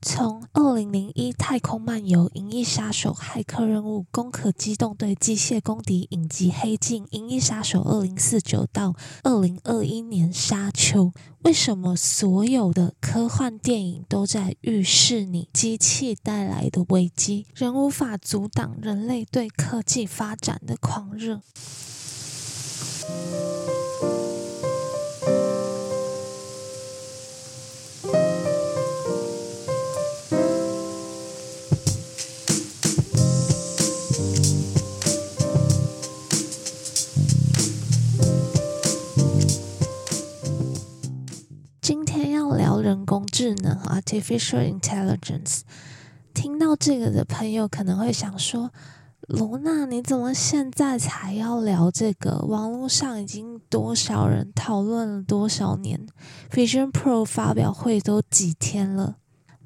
从二零零一《太空漫游》《银翼杀手》《骇客任务》《攻壳机动队》《机械公敌》影集《黑镜》《银翼杀手二零四九》到二零二一年《沙丘》，为什么所有的科幻电影都在预示你机器带来的危机？人无法阻挡人类对科技发展的狂热。工智能 （artificial intelligence）。听到这个的朋友可能会想说：“罗娜，你怎么现在才要聊这个？网络上已经多少人讨论了多少年？Vision Pro 发表会都几天了？”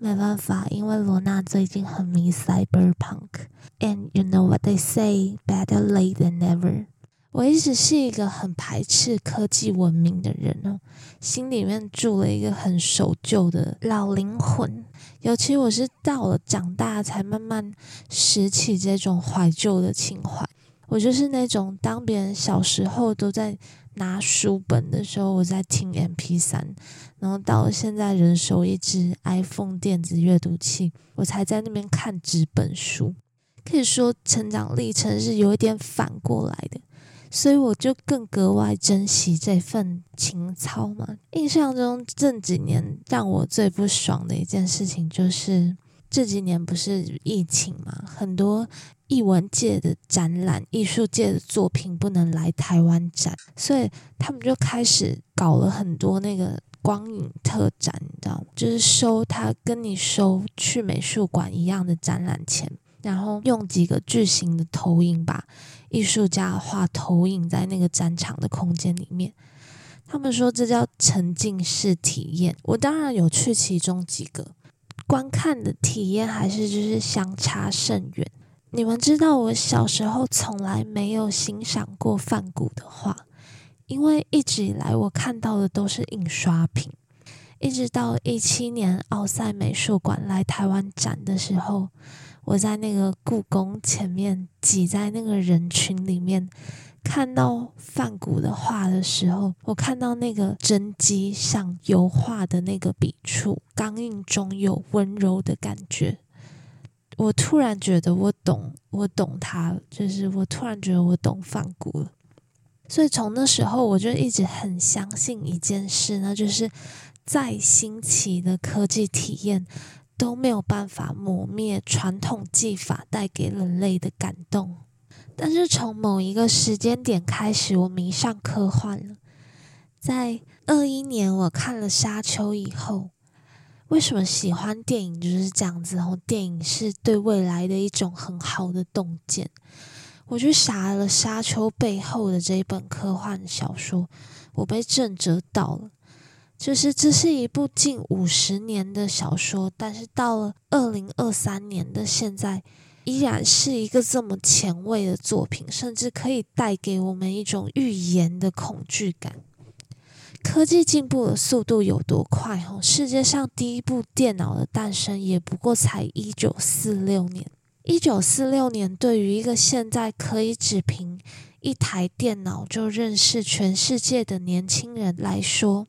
没办法，因为罗娜最近很迷 Cyberpunk，and you know what they say, better late than never。我一直是一个很排斥科技文明的人哦，心里面住了一个很守旧的老灵魂。尤其我是到了长大才慢慢拾起这种怀旧的情怀。我就是那种当别人小时候都在拿书本的时候，我在听 MP 三，然后到了现在人手一只 iPhone 电子阅读器，我才在那边看纸本书。可以说成长历程是有一点反过来的。所以我就更格外珍惜这份情操嘛。印象中这几年让我最不爽的一件事情，就是这几年不是疫情嘛，很多艺文界的展览、艺术界的作品不能来台湾展，所以他们就开始搞了很多那个光影特展，你知道吗？就是收他跟你收去美术馆一样的展览钱，然后用几个巨型的投影把。艺术家画投影在那个展场的空间里面，他们说这叫沉浸式体验。我当然有去其中几个，观看的体验还是就是相差甚远。你们知道我小时候从来没有欣赏过梵谷的画，因为一直以来我看到的都是印刷品。一直到一七年奥赛美术馆来台湾展的时候。我在那个故宫前面挤在那个人群里面，看到梵谷的画的时候，我看到那个真机上油画的那个笔触，刚硬中有温柔的感觉。我突然觉得我懂，我懂他，就是我突然觉得我懂梵谷了。所以从那时候，我就一直很相信一件事，那就是再新奇的科技体验。都没有办法磨灭传统技法带给人类的感动。但是从某一个时间点开始，我迷上科幻了。在二一年我看了《沙丘》以后，为什么喜欢电影就是这样子？然后电影是对未来的一种很好的洞见。我就傻了，《沙丘》背后的这一本科幻小说，我被震折到了。就是这是一部近五十年的小说，但是到了二零二三年的现在，依然是一个这么前卫的作品，甚至可以带给我们一种预言的恐惧感。科技进步的速度有多快？哦，世界上第一部电脑的诞生也不过才一九四六年。一九四六年对于一个现在可以只凭一台电脑就认识全世界的年轻人来说，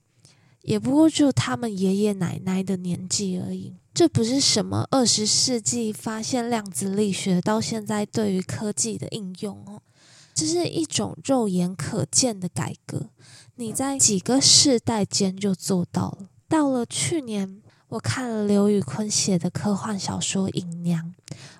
也不过就他们爷爷奶奶的年纪而已，这不是什么二十世纪发现量子力学到现在对于科技的应用哦，这是一种肉眼可见的改革，你在几个世代间就做到了。到了去年，我看了刘宇昆写的科幻小说《隐娘》，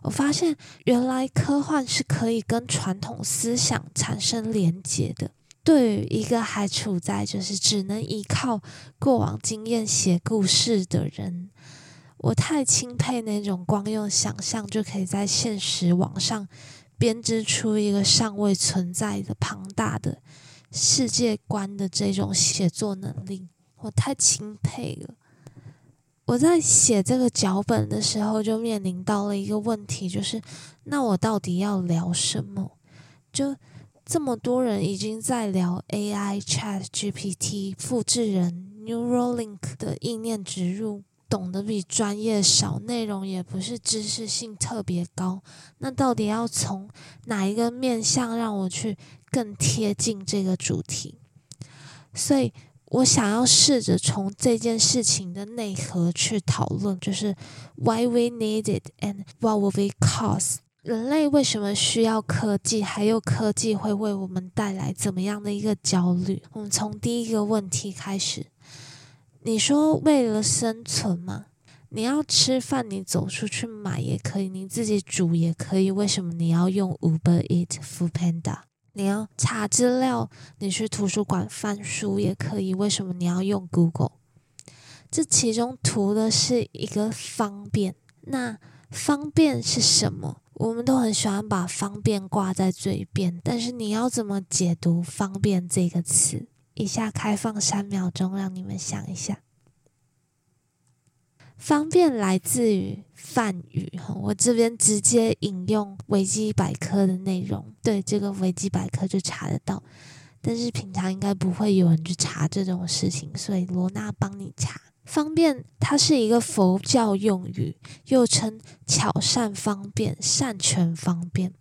我发现原来科幻是可以跟传统思想产生连结的。对于一个还处在就是只能依靠过往经验写故事的人，我太钦佩那种光用想象就可以在现实网上编织出一个尚未存在的庞大的世界观的这种写作能力，我太钦佩了。我在写这个脚本的时候，就面临到了一个问题，就是那我到底要聊什么？就。这么多人已经在聊 AI、Chat GPT、复制人、Neuralink 的意念植入，懂得比专业少，内容也不是知识性特别高。那到底要从哪一个面向让我去更贴近这个主题？所以我想要试着从这件事情的内核去讨论，就是 why we need it and what will it cost。人类为什么需要科技？还有科技会为我们带来怎么样的一个焦虑？我们从第一个问题开始。你说为了生存吗？你要吃饭，你走出去买也可以，你自己煮也可以。为什么你要用 Uber Eat、Foodpanda？你要查资料，你去图书馆翻书也可以。为什么你要用 Google？这其中图的是一个方便。那方便是什么？我们都很喜欢把方便挂在嘴边，但是你要怎么解读“方便”这个词？以下开放三秒钟，让你们想一下。方便来自于梵语，我这边直接引用维基百科的内容，对这个维基百科就查得到。但是平常应该不会有人去查这种事情，所以罗娜帮你查。方便，它是一个佛教用语，又称巧善方便、善权方便，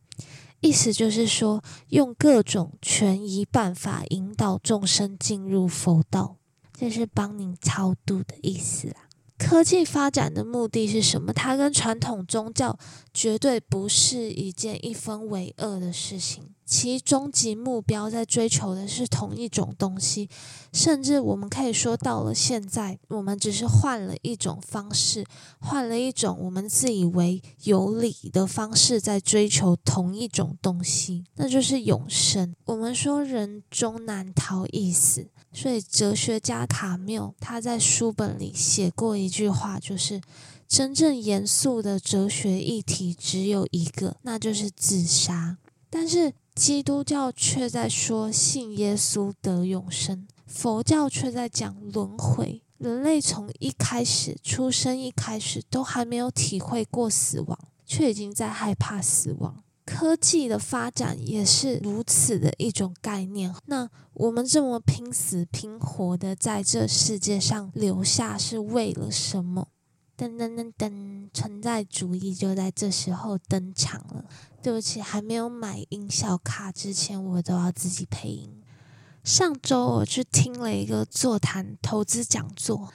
意思就是说用各种权宜办法引导众生进入佛道，这是帮你超度的意思啦。科技发展的目的是什么？它跟传统宗教绝对不是一件一分为二的事情。其终极目标在追求的是同一种东西，甚至我们可以说，到了现在，我们只是换了一种方式，换了一种我们自以为有理的方式，在追求同一种东西，那就是永生。我们说人终难逃一死，所以哲学家卡缪他在书本里写过一句话，就是真正严肃的哲学议题只有一个，那就是自杀。但是基督教却在说信耶稣得永生，佛教却在讲轮回。人类从一开始出生一开始都还没有体会过死亡，却已经在害怕死亡。科技的发展也是如此的一种概念。那我们这么拼死拼活的在这世界上留下，是为了什么？噔噔噔噔，存在主义就在这时候登场了。对不起，还没有买音效卡之前，我都要自己配音。上周我去听了一个座谈投资讲座，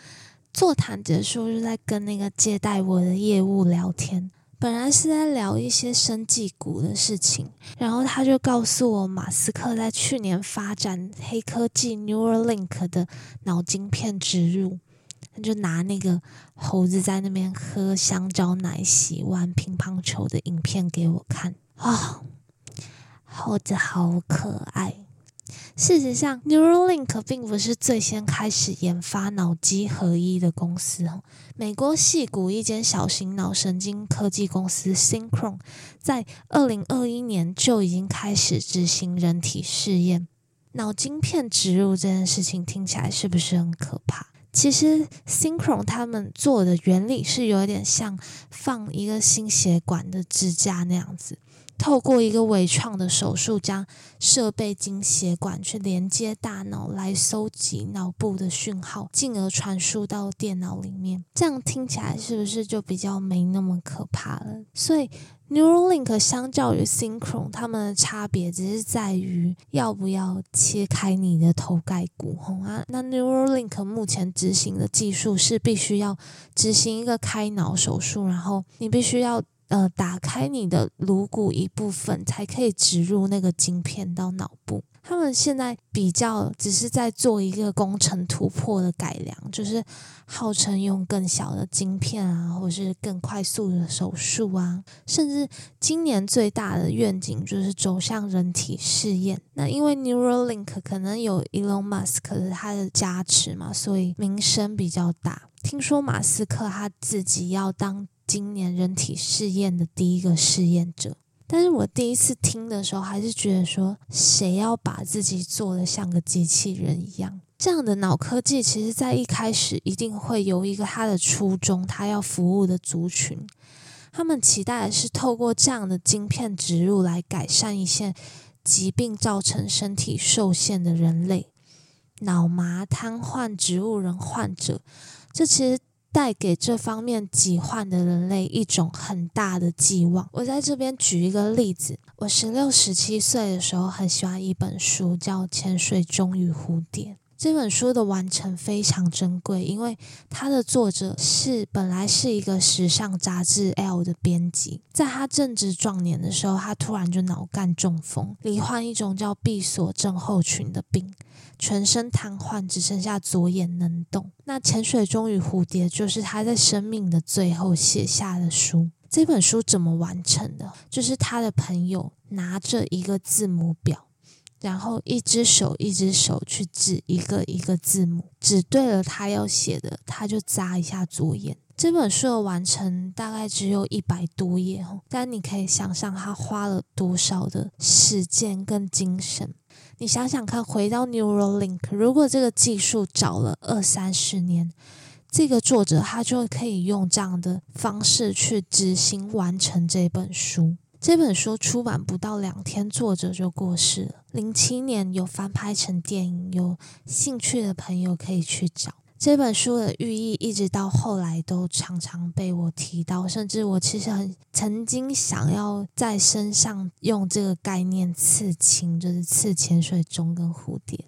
座谈结束就在跟那个接待我的业务聊天，本来是在聊一些生技股的事情，然后他就告诉我，马斯克在去年发展黑科技 Neuralink 的脑晶片植入。他就拿那个猴子在那边喝香蕉奶、洗玩乒乓球的影片给我看啊，猴子好可爱。事实上，Neuralink 并不是最先开始研发脑机合一的公司哦。美国戏谷一间小型脑神经科技公司 Synchron，在二零二一年就已经开始执行人体试验。脑晶片植入这件事情听起来是不是很可怕？其实，Synchron 他们做的原理是有点像放一个心血管的支架那样子，透过一个微创的手术，将设备经血管去连接大脑，来收集脑部的讯号，进而传输到电脑里面。这样听起来是不是就比较没那么可怕了？所以。Neuralink 相较于 Synchron，它们的差别只是在于要不要切开你的头盖骨，啊！那 Neuralink 目前执行的技术是必须要执行一个开脑手术，然后你必须要呃打开你的颅骨一部分，才可以植入那个晶片到脑部。他们现在比较只是在做一个工程突破的改良，就是号称用更小的晶片啊，或是更快速的手术啊，甚至今年最大的愿景就是走向人体试验。那因为 Neuralink 可能有 Elon Musk 的他的加持嘛，所以名声比较大。听说马斯克他自己要当今年人体试验的第一个试验者。但是我第一次听的时候，还是觉得说，谁要把自己做的像个机器人一样？这样的脑科技，其实在一开始一定会有一个它的初衷，它要服务的族群，他们期待的是透过这样的晶片植入来改善一些疾病造成身体受限的人类，脑麻、瘫痪、植物人患者，这其实。带给这方面疾患的人类一种很大的寄望。我在这边举一个例子，我十六、十七岁的时候很喜欢一本书，叫《潜水钟与蝴蝶》。这本书的完成非常珍贵，因为它的作者是本来是一个时尚杂志《L》的编辑，在他正值壮年的时候，他突然就脑干中风，罹患一种叫闭锁症候群的病，全身瘫痪，只剩下左眼能动。那《潜水钟与蝴蝶》就是他在生命的最后写下的书。这本书怎么完成的？就是他的朋友拿着一个字母表。然后一只手一只手去指一个一个字母，指对了他要写的，他就眨一下左眼。这本书的完成大概只有一百多页哦，但你可以想象他花了多少的时间跟精神。你想想看，回到 Neuralink，如果这个技术早了二三十年，这个作者他就可以用这样的方式去执行完成这本书。这本书出版不到两天，作者就过世了。零七年有翻拍成电影，有兴趣的朋友可以去找。这本书的寓意一直到后来都常常被我提到，甚至我其实很曾经想要在身上用这个概念刺青，就是刺潜水钟跟蝴蝶。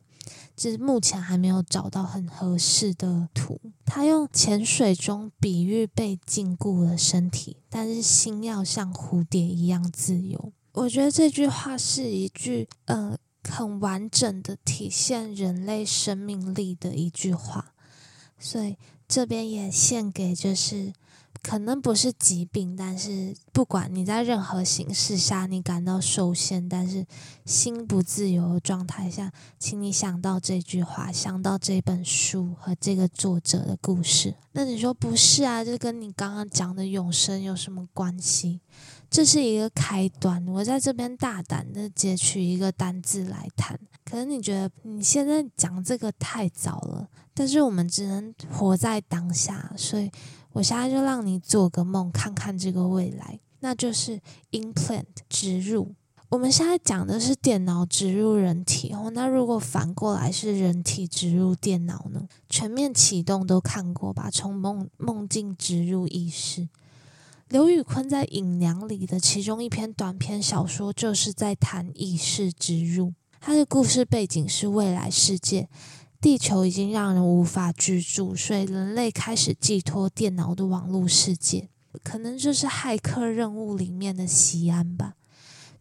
就是目前还没有找到很合适的图。他用潜水钟比喻被禁锢的身体，但是心要像蝴蝶一样自由。我觉得这句话是一句呃很完整的体现人类生命力的一句话，所以这边也献给就是。可能不是疾病，但是不管你在任何形式下你感到受限，但是心不自由的状态下，请你想到这句话，想到这本书和这个作者的故事。那你说不是啊？这跟你刚刚讲的永生有什么关系？这是一个开端。我在这边大胆的截取一个单字来谈。可能你觉得你现在讲这个太早了，但是我们只能活在当下，所以。我现在就让你做个梦，看看这个未来，那就是 implant 植入。我们现在讲的是电脑植入人体哦，那如果反过来是人体植入电脑呢？全面启动都看过吧？从梦梦境植入意识。刘宇坤在《隐娘》里的其中一篇短篇小说，就是在谈意识植入。他的故事背景是未来世界。地球已经让人无法居住，所以人类开始寄托电脑的网络世界，可能就是骇客任务里面的西安吧。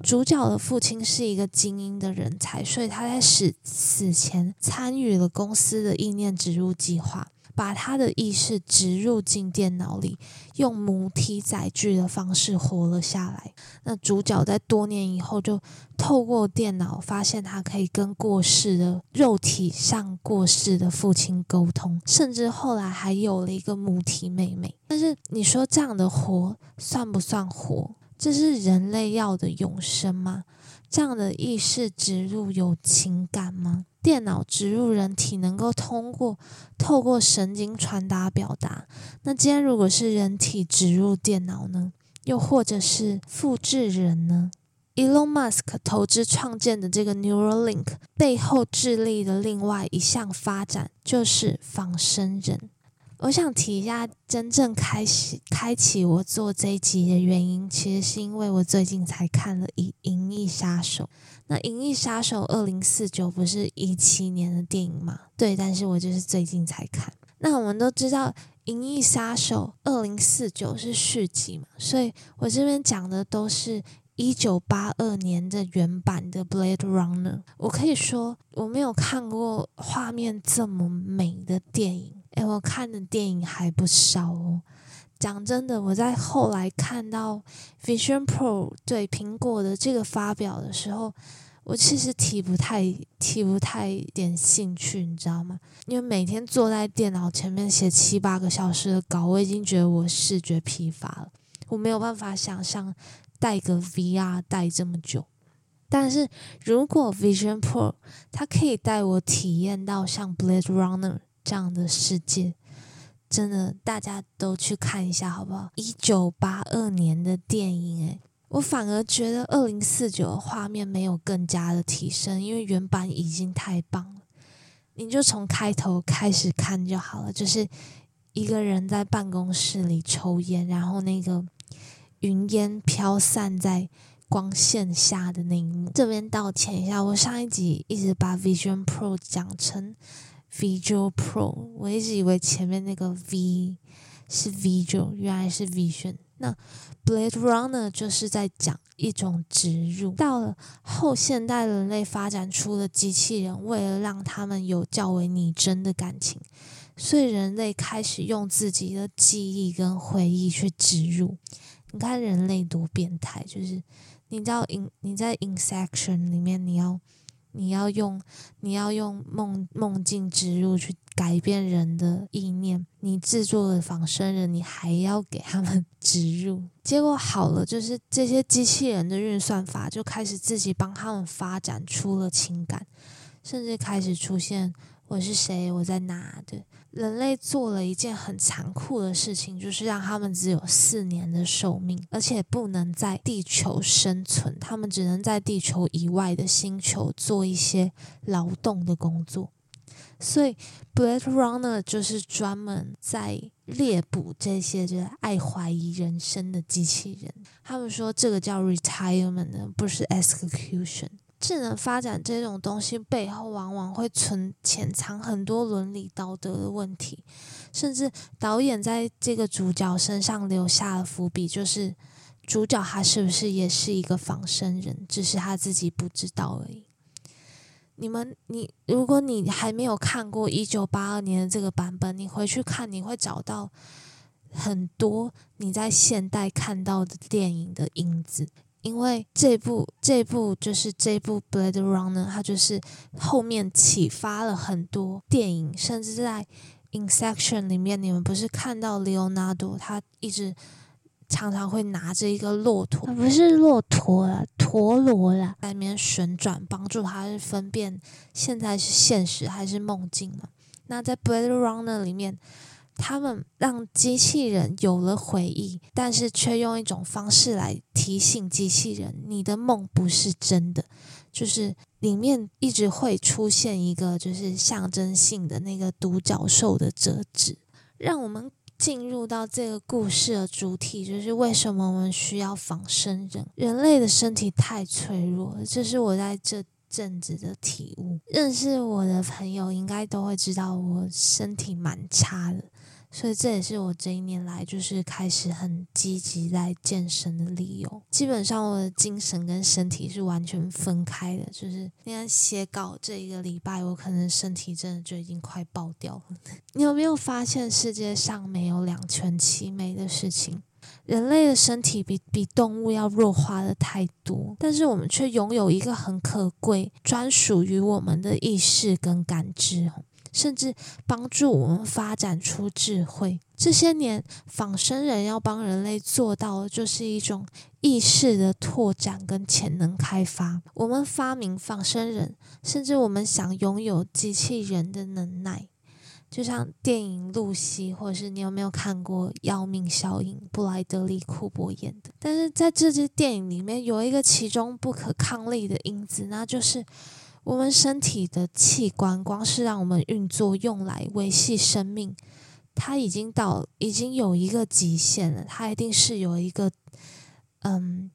主角的父亲是一个精英的人才，所以他在死死前参与了公司的意念植入计划。把他的意识植入进电脑里，用母体载具的方式活了下来。那主角在多年以后，就透过电脑发现他可以跟过世的肉体上过世的父亲沟通，甚至后来还有了一个母体妹妹。但是你说这样的活算不算活？这是人类要的永生吗？这样的意识植入有情感吗？电脑植入人体能够通过透过神经传达表达。那今天如果是人体植入电脑呢？又或者是复制人呢？Elon Musk 投资创建的这个 Neuralink 背后致力的另外一项发展就是仿生人。我想提一下，真正开始开启我做这一集的原因，其实是因为我最近才看了《银银翼杀手》。那《银翼杀手二零四九》不是一七年的电影吗？对，但是我就是最近才看。那我们都知道，《银翼杀手二零四九》是续集嘛，所以我这边讲的都是一九八二年的原版的《Blade Runner》。我可以说，我没有看过画面这么美的电影。诶，我看的电影还不少哦。讲真的，我在后来看到 Vision Pro 对苹果的这个发表的时候，我其实提不太提不太点兴趣，你知道吗？因为每天坐在电脑前面写七八个小时的稿，我已经觉得我视觉疲乏了。我没有办法想象带个 VR 带这么久。但是如果 Vision Pro 它可以带我体验到像 Blade Runner。这样的世界，真的大家都去看一下好不好？一九八二年的电影，诶，我反而觉得二零四九画面没有更加的提升，因为原版已经太棒了。你就从开头开始看就好了，就是一个人在办公室里抽烟，然后那个云烟飘散在光线下的那一幕。这边道歉一下，我上一集一直把 Vision Pro 讲成 Visual Pro，我一直以为前面那个 V 是 Visual，原来是 Vision。那 Blade Runner 就是在讲一种植入。到了后现代，人类发展出了机器人，为了让他们有较为拟真的感情，所以人类开始用自己的记忆跟回忆去植入。你看人类多变态，就是你知道，in 你在 Inception 里面，你要。你要用你要用梦梦境植入去改变人的意念，你制作的仿生人，你还要给他们 植入。结果好了，就是这些机器人的运算法就开始自己帮他们发展出了情感，甚至开始出现我是谁，我在哪的。人类做了一件很残酷的事情，就是让他们只有四年的寿命，而且不能在地球生存，他们只能在地球以外的星球做一些劳动的工作。所以，Blade Runner 就是专门在猎捕这些就是爱怀疑人生的机器人。他们说这个叫 retirement，不是 execution。智能发展这种东西背后，往往会存潜藏很多伦理道德的问题，甚至导演在这个主角身上留下了伏笔，就是主角他是不是也是一个仿生人，只是他自己不知道而已。你们，你如果你还没有看过一九八二年的这个版本，你回去看，你会找到很多你在现代看到的电影的影子。因为这部这部就是这部《Blade Runner》，它就是后面启发了很多电影，甚至在《Inception》里面，你们不是看到 Leonardo 他一直常常会拿着一个骆驼，不是骆驼了，陀螺了，在里面旋转，帮助他分辨现在是现实还是梦境嘛？那在《Blade Runner》里面。他们让机器人有了回忆，但是却用一种方式来提醒机器人：你的梦不是真的。就是里面一直会出现一个就是象征性的那个独角兽的折纸，让我们进入到这个故事的主体，就是为什么我们需要仿生人？人类的身体太脆弱了，这是我在这阵子的体悟。认识我的朋友应该都会知道，我身体蛮差的。所以这也是我这一年来就是开始很积极在健身的理由。基本上我的精神跟身体是完全分开的。就是你看写稿这一个礼拜，我可能身体真的就已经快爆掉了。你有没有发现世界上没有两全其美的事情？人类的身体比比动物要弱化的太多，但是我们却拥有一个很可贵、专属于我们的意识跟感知。甚至帮助我们发展出智慧。这些年，仿生人要帮人类做到的，就是一种意识的拓展跟潜能开发。我们发明仿生人，甚至我们想拥有机器人的能耐。就像电影《露西》，或者是你有没有看过《要命效应》？布莱德利·库珀演的。但是在这支电影里面，有一个其中不可抗力的因子，那就是。我们身体的器官，光是让我们运作、用来维系生命，它已经到已经有一个极限了。它一定是有一个，嗯，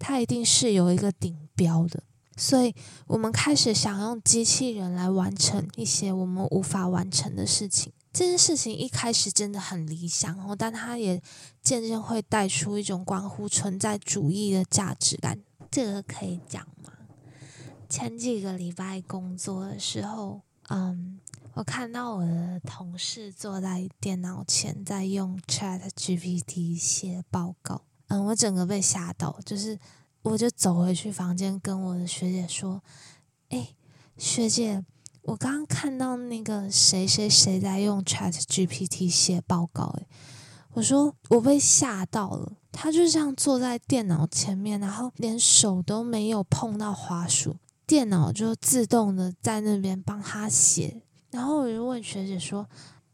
它一定是有一个顶标的。所以，我们开始想用机器人来完成一些我们无法完成的事情。这件事情一开始真的很理想哦，但它也渐渐会带出一种关乎存在主义的价值感。这个可以讲。前几个礼拜工作的时候，嗯，我看到我的同事坐在电脑前在用 Chat GPT 写报告，嗯，我整个被吓到，就是我就走回去房间跟我的学姐说：“哎，学姐，我刚刚看到那个谁谁谁在用 Chat GPT 写报告。”哎，我说我被吓到了，他就这样坐在电脑前面，然后连手都没有碰到滑鼠。电脑就自动的在那边帮他写，然后我就问学姐说：“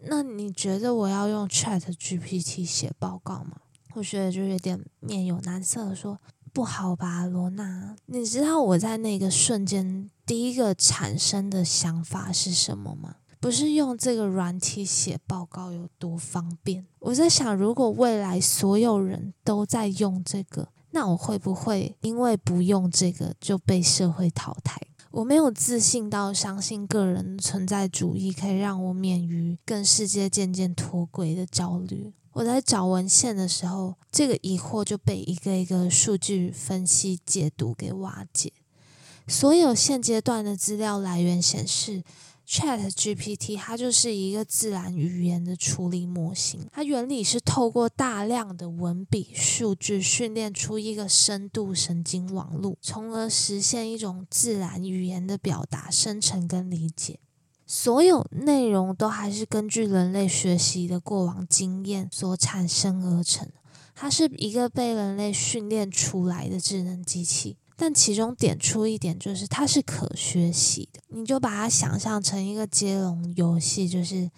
那你觉得我要用 Chat GPT 写报告吗？”我学姐就有点面有难色的说：“不好吧，罗娜？你知道我在那个瞬间第一个产生的想法是什么吗？不是用这个软体写报告有多方便。我在想，如果未来所有人都在用这个，那我会不会因为不用这个就被社会淘汰？我没有自信到相信个人存在主义可以让我免于跟世界渐渐脱轨的焦虑。我在找文献的时候，这个疑惑就被一个一个数据分析解读给瓦解。所有现阶段的资料来源显示。Chat GPT 它就是一个自然语言的处理模型，它原理是透过大量的文笔数据训练出一个深度神经网络，从而实现一种自然语言的表达、生成跟理解。所有内容都还是根据人类学习的过往经验所产生而成，它是一个被人类训练出来的智能机器。但其中点出一点，就是它是可学习的。你就把它想象成一个接龙游戏，就是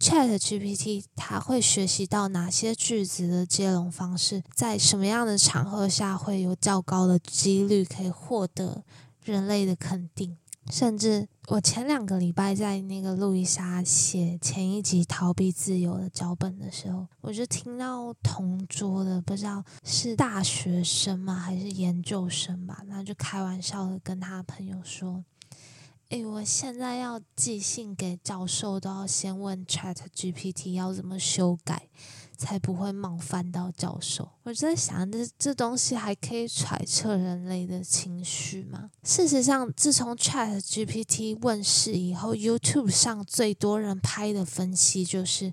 Chat GPT 它会学习到哪些句子的接龙方式，在什么样的场合下会有较高的几率可以获得人类的肯定。甚至我前两个礼拜在那个路易莎写前一集逃避自由的脚本的时候，我就听到同桌的不知道是大学生吗还是研究生吧，那就开玩笑的跟他朋友说：“诶，我现在要寄信给教授，都要先问 Chat GPT 要怎么修改。”才不会冒犯到教授。我在想，这这东西还可以揣测人类的情绪吗？事实上，自从 Chat GPT 问世以后，YouTube 上最多人拍的分析就是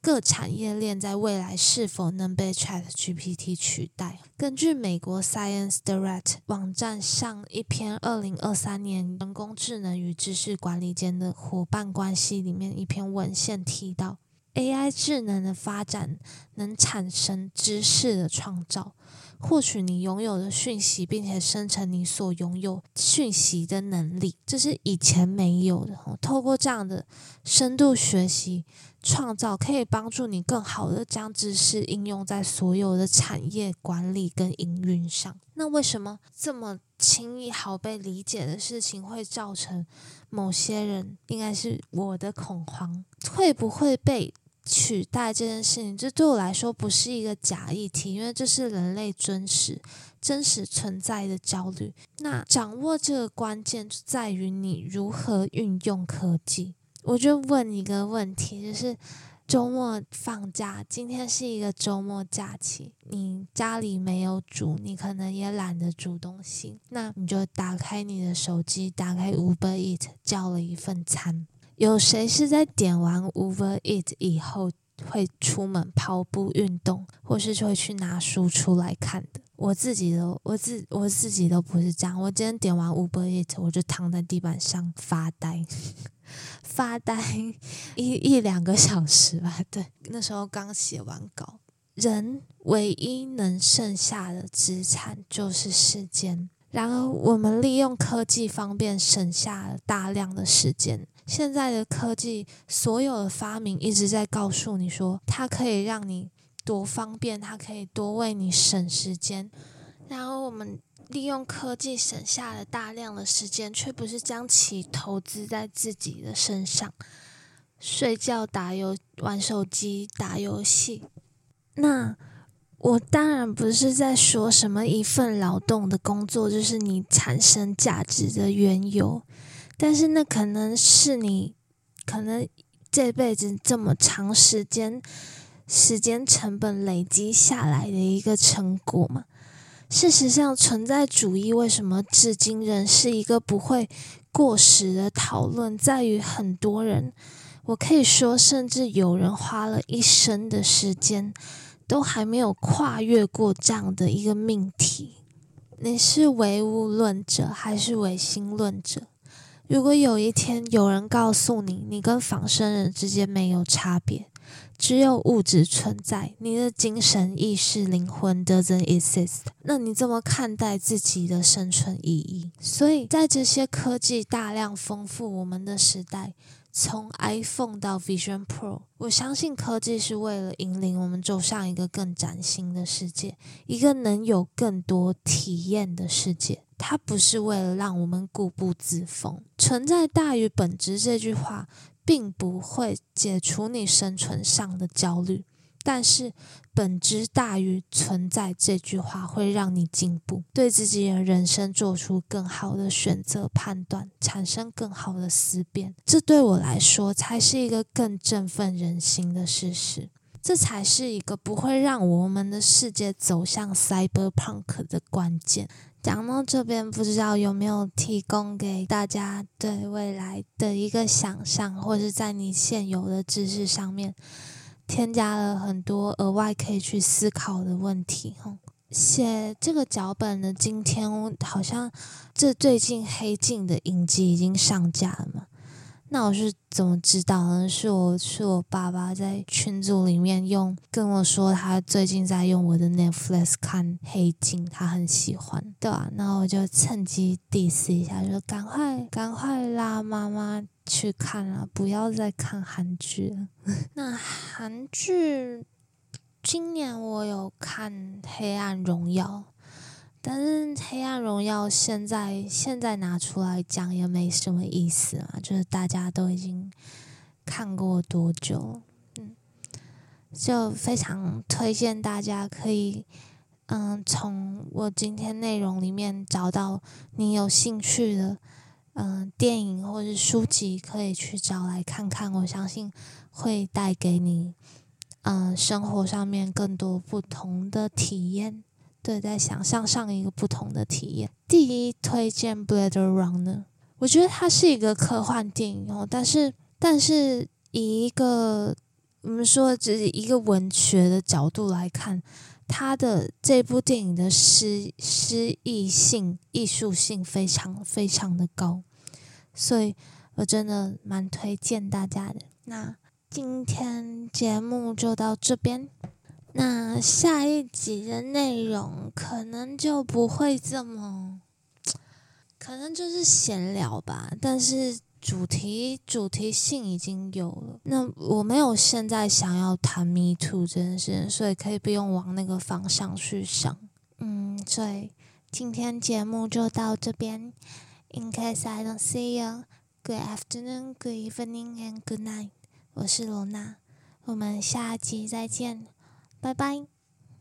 各产业链在未来是否能被 Chat GPT 取代。根据美国 Science Direct 网站上一篇二零二三年人工智能与知识管理间的伙伴关系里面一篇文献提到。AI 智能的发展能产生知识的创造，获取你拥有的讯息，并且生成你所拥有讯息的能力，这是以前没有的。透过这样的深度学习创造，可以帮助你更好的将知识应用在所有的产业管理跟营运上。那为什么这么轻易好被理解的事情会造成某些人，应该是我的恐慌，会不会被？取代这件事情，这对我来说不是一个假议题，因为这是人类真实、真实存在的焦虑。那掌握这个关键就在于你如何运用科技。我就问一个问题，就是周末放假，今天是一个周末假期，你家里没有煮，你可能也懒得煮东西，那你就打开你的手机，打开 Uber Eat，叫了一份餐。有谁是在点完 Uber Eat 以后会出门跑步运动，或是就会去拿书出来看的？我自己都我自我自己都不是这样。我今天点完 Uber Eat，我就躺在地板上发呆，发呆一一两个小时吧。对，那时候刚写完稿。人唯一能剩下的资产就是时间。然而，我们利用科技方便，省下了大量的时间。现在的科技，所有的发明一直在告诉你说，它可以让你多方便，它可以多为你省时间。然而，我们利用科技省下了大量的时间，却不是将其投资在自己的身上，睡觉、打游、玩手机、打游戏。那我当然不是在说什么一份劳动的工作就是你产生价值的缘由。但是那可能是你可能这辈子这么长时间时间成本累积下来的一个成果嘛？事实上，存在主义为什么至今仍是一个不会过时的讨论，在于很多人，我可以说，甚至有人花了一生的时间，都还没有跨越过这样的一个命题。你是唯物论者还是唯心论者？如果有一天有人告诉你，你跟仿生人之间没有差别，只有物质存在，你的精神意识、灵魂 doesn't exist，那你怎么看待自己的生存意义？所以在这些科技大量丰富我们的时代。从 iPhone 到 Vision Pro，我相信科技是为了引领我们走向一个更崭新的世界，一个能有更多体验的世界。它不是为了让我们固步自封。存在大于本质这句话，并不会解除你生存上的焦虑。但是，本质大于存在这句话会让你进步，对自己的人生做出更好的选择、判断，产生更好的思辨。这对我来说才是一个更振奋人心的事实。这才是一个不会让我们的世界走向 cyberpunk 的关键。讲到这边，不知道有没有提供给大家对未来的一个想象，或是在你现有的知识上面。添加了很多额外可以去思考的问题。哈，写这个脚本的今天，好像这最近黑镜的影集已经上架了嘛？那我是怎么知道呢？是我是我爸爸在群组里面用跟我说，他最近在用我的 Netflix 看黑镜，他很喜欢，对吧？那我就趁机 diss 一下，就赶快赶快拉妈妈。去看了，不要再看韩剧了。那韩剧今年我有看《黑暗荣耀》，但是《黑暗荣耀》现在现在拿出来讲也没什么意思嘛，就是大家都已经看过多久，嗯，就非常推荐大家可以，嗯，从我今天内容里面找到你有兴趣的。嗯，电影或者书籍可以去找来看看，我相信会带给你嗯生活上面更多不同的体验。对，在想象上一个不同的体验。第一推荐《Blade Runner》，我觉得它是一个科幻电影哦，但是但是以一个我们说只是一个文学的角度来看。他的这部电影的诗诗意性、艺术性非常非常的高，所以我真的蛮推荐大家的。那今天节目就到这边，那下一集的内容可能就不会这么，可能就是闲聊吧，但是。主题主题性已经有了，那我没有现在想要谈 Me Too 这件事，所以可以不用往那个方向去想。嗯，所以今天节目就到这边。In case I don't see you, good afternoon, good evening, and good night。我是罗娜，我们下集再见，拜拜。